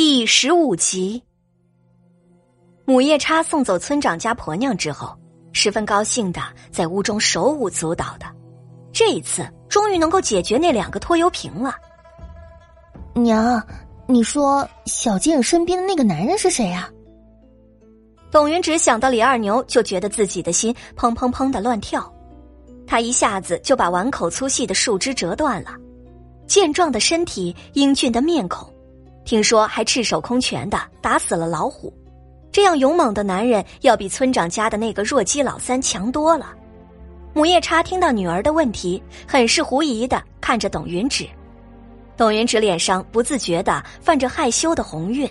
第十五集，母夜叉送走村长家婆娘之后，十分高兴的在屋中手舞足蹈的。这一次，终于能够解决那两个拖油瓶了。娘，你说小静身边的那个男人是谁啊？董云只想到李二牛，就觉得自己的心砰砰砰的乱跳。他一下子就把碗口粗细的树枝折断了，健壮的身体，英俊的面孔。听说还赤手空拳的打死了老虎，这样勇猛的男人要比村长家的那个弱鸡老三强多了。母夜叉听到女儿的问题，很是狐疑的看着董云芷，董云芷脸上不自觉的泛着害羞的红晕。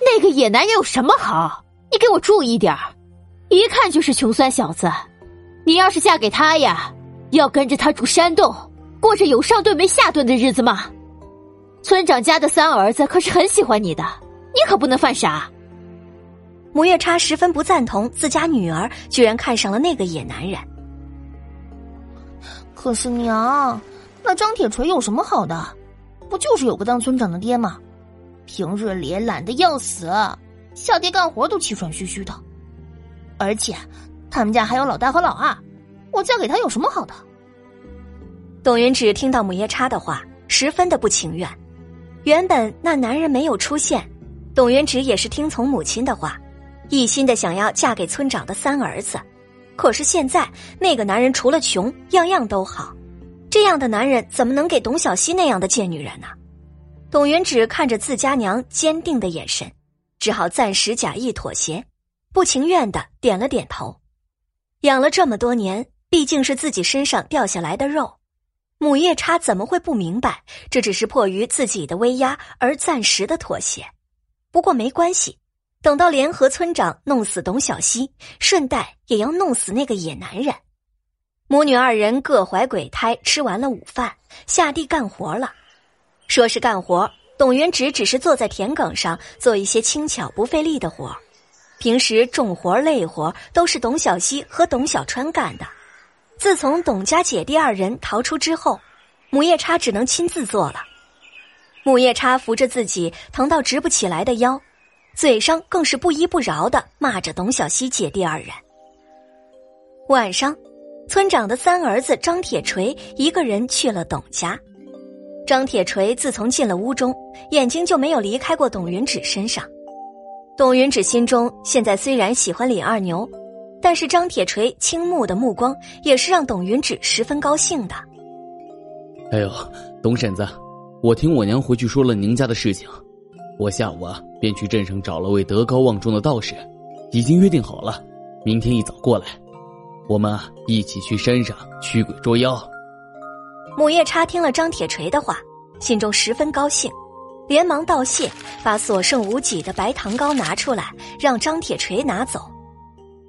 那个野男人有什么好？你给我注意点，一看就是穷酸小子。你要是嫁给他呀，要跟着他住山洞，过着有上顿没下顿的日子吗？村长家的三儿子可是很喜欢你的，你可不能犯傻。母夜叉十分不赞同自家女儿居然看上了那个野男人。可是娘，那张铁锤有什么好的？不就是有个当村长的爹吗？平日里懒得要死，下地干活都气喘吁吁的。而且他们家还有老大和老二，我嫁给他有什么好的？董云芷听到母夜叉的话，十分的不情愿。原本那男人没有出现，董元直也是听从母亲的话，一心的想要嫁给村长的三儿子。可是现在那个男人除了穷，样样都好，这样的男人怎么能给董小希那样的贱女人呢？董元直看着自家娘坚定的眼神，只好暂时假意妥协，不情愿的点了点头。养了这么多年，毕竟是自己身上掉下来的肉。母夜叉怎么会不明白？这只是迫于自己的威压而暂时的妥协。不过没关系，等到联合村长弄死董小希，顺带也要弄死那个野男人。母女二人各怀鬼胎，吃完了午饭，下地干活了。说是干活，董元直只是坐在田埂上做一些轻巧不费力的活。平时重活累活都是董小希和董小川干的。自从董家姐弟二人逃出之后，母夜叉只能亲自做了。母夜叉扶着自己疼到直不起来的腰，嘴上更是不依不饶的骂着董小希姐弟二人。晚上，村长的三儿子张铁锤一个人去了董家。张铁锤自从进了屋中，眼睛就没有离开过董云芷身上。董云芷心中现在虽然喜欢李二牛。但是张铁锤倾慕的目光也是让董云芷十分高兴的。哎呦，董婶子，我听我娘回去说了您家的事情，我下午啊便去镇上找了位德高望重的道士，已经约定好了，明天一早过来，我们啊一起去山上驱鬼捉妖。母夜叉听了张铁锤的话，心中十分高兴，连忙道谢，把所剩无几的白糖糕拿出来，让张铁锤拿走。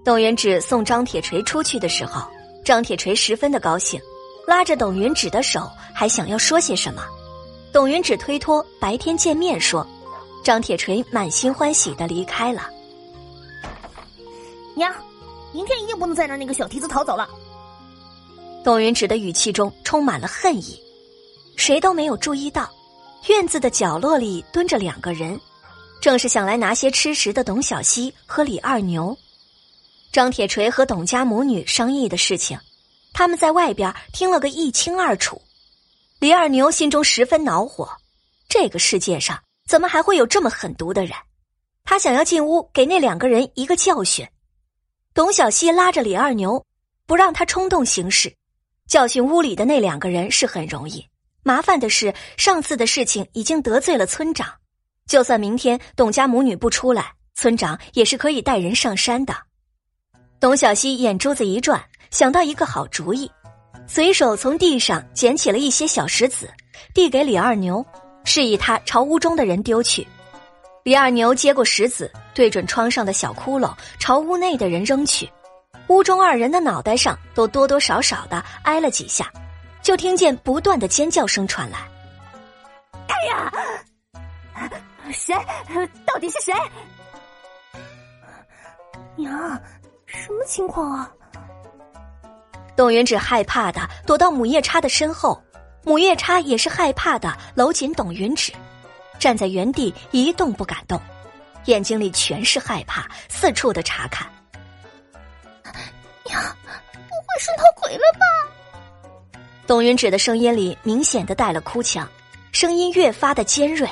董云芷送张铁锤出去的时候，张铁锤十分的高兴，拉着董云芷的手，还想要说些什么。董云芷推脱白天见面说，张铁锤满心欢喜的离开了。娘，明天一定不能再让那个小蹄子逃走了。董云芷的语气中充满了恨意。谁都没有注意到，院子的角落里蹲着两个人，正是想来拿些吃食的董小希和李二牛。张铁锤和董家母女商议的事情，他们在外边听了个一清二楚。李二牛心中十分恼火，这个世界上怎么还会有这么狠毒的人？他想要进屋给那两个人一个教训。董小希拉着李二牛，不让他冲动行事，教训屋里的那两个人是很容易。麻烦的是，上次的事情已经得罪了村长，就算明天董家母女不出来，村长也是可以带人上山的。董小希眼珠子一转，想到一个好主意，随手从地上捡起了一些小石子，递给李二牛，示意他朝屋中的人丢去。李二牛接过石子，对准窗上的小窟窿，朝屋内的人扔去。屋中二人的脑袋上都多多少少的挨了几下，就听见不断的尖叫声传来。哎呀，谁？到底是谁？娘。什么情况啊？董云芷害怕的躲到母夜叉的身后，母夜叉也是害怕的搂紧董云芷。站在原地一动不敢动，眼睛里全是害怕，四处的查看。娘，不会是闹鬼了吧？董云芷的声音里明显的带了哭腔，声音越发的尖锐。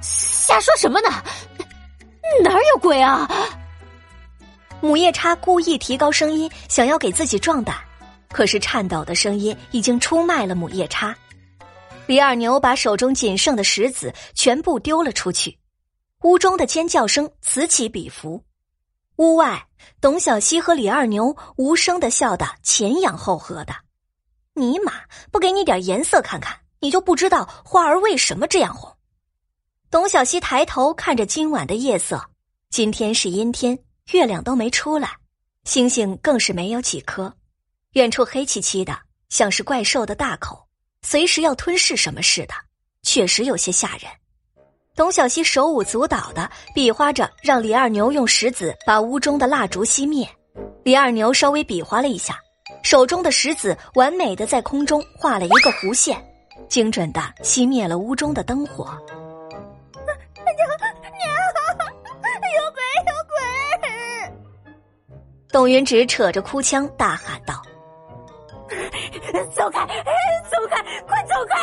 瞎说什么呢？哪儿有鬼啊？母夜叉故意提高声音，想要给自己壮胆，可是颤抖的声音已经出卖了母夜叉。李二牛把手中仅剩的石子全部丢了出去，屋中的尖叫声此起彼伏。屋外，董小希和李二牛无声的笑得前仰后合的。尼玛，不给你点颜色看看，你就不知道花儿为什么这样红。董小希抬头看着今晚的夜色，今天是阴天，月亮都没出来，星星更是没有几颗。远处黑漆漆的，像是怪兽的大口，随时要吞噬什么似的，确实有些吓人。董小希手舞足蹈的比划着，让李二牛用石子把屋中的蜡烛熄灭。李二牛稍微比划了一下，手中的石子完美的在空中画了一个弧线，精准的熄灭了屋中的灯火。董云芷扯着哭腔大喊道：“走开，走开，快走开！”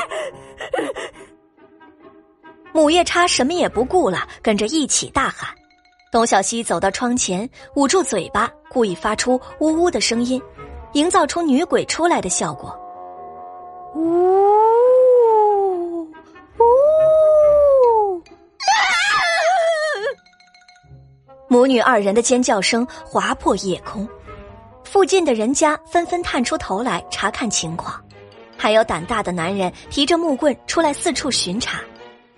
母夜叉什么也不顾了，跟着一起大喊。董小希走到窗前，捂住嘴巴，故意发出呜呜的声音，营造出女鬼出来的效果。呜母女二人的尖叫声划破夜空，附近的人家纷纷探出头来查看情况，还有胆大的男人提着木棍出来四处巡查。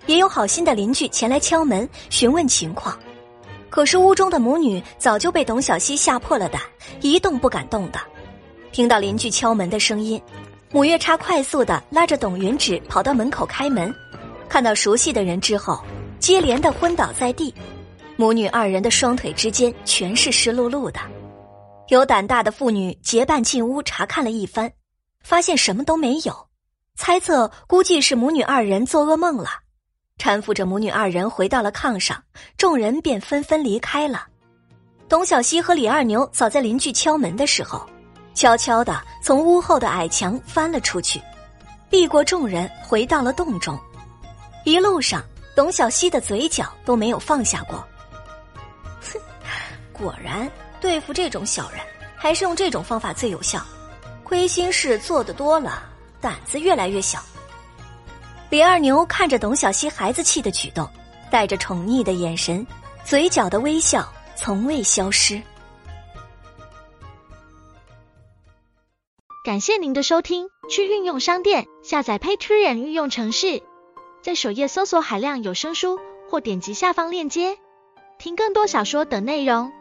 也有好心的邻居前来敲门询问情况，可是屋中的母女早就被董小希吓破了胆，一动不敢动的。听到邻居敲门的声音，母月叉快速的拉着董云芷跑到门口开门，看到熟悉的人之后，接连的昏倒在地。母女二人的双腿之间全是湿漉漉的。有胆大的妇女结伴进屋查看了一番，发现什么都没有，猜测估计是母女二人做噩梦了。搀扶着母女二人回到了炕上，众人便纷纷离开了。董小希和李二牛早在邻居敲门的时候，悄悄的从屋后的矮墙翻了出去，避过众人，回到了洞中。一路上，董小希的嘴角都没有放下过。果然对付这种小人，还是用这种方法最有效。亏心事做得多了，胆子越来越小。李二牛看着董小希孩子气的举动，带着宠溺的眼神，嘴角的微笑从未消失。感谢您的收听，去运用商店下载 Patreon 运用城市，在首页搜索海量有声书，或点击下方链接听更多小说等内容。